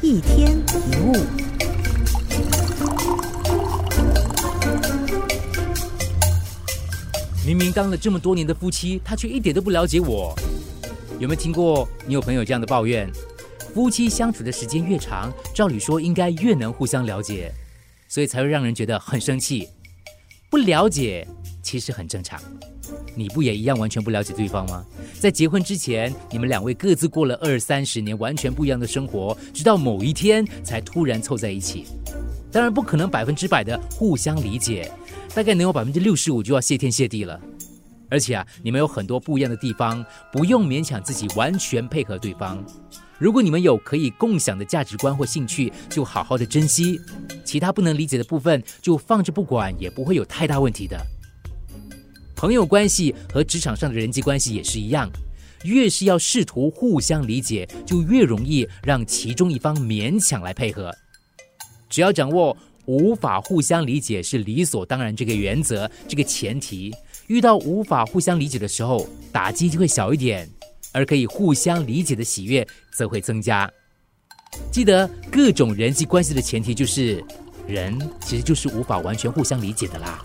一天一物。明明当了这么多年的夫妻，他却一点都不了解我。有没有听过你有朋友这样的抱怨？夫妻相处的时间越长，照理说应该越能互相了解，所以才会让人觉得很生气。不了解其实很正常，你不也一样完全不了解对方吗？在结婚之前，你们两位各自过了二三十年完全不一样的生活，直到某一天才突然凑在一起。当然不可能百分之百的互相理解，大概能有百分之六十五就要谢天谢地了。而且啊，你们有很多不一样的地方，不用勉强自己完全配合对方。如果你们有可以共享的价值观或兴趣，就好好的珍惜；其他不能理解的部分，就放着不管，也不会有太大问题的。朋友关系和职场上的人际关系也是一样，越是要试图互相理解，就越容易让其中一方勉强来配合。只要掌握无法互相理解是理所当然这个原则，这个前提，遇到无法互相理解的时候，打击就会小一点。而可以互相理解的喜悦则会增加。记得各种人际关系的前提就是，人其实就是无法完全互相理解的啦。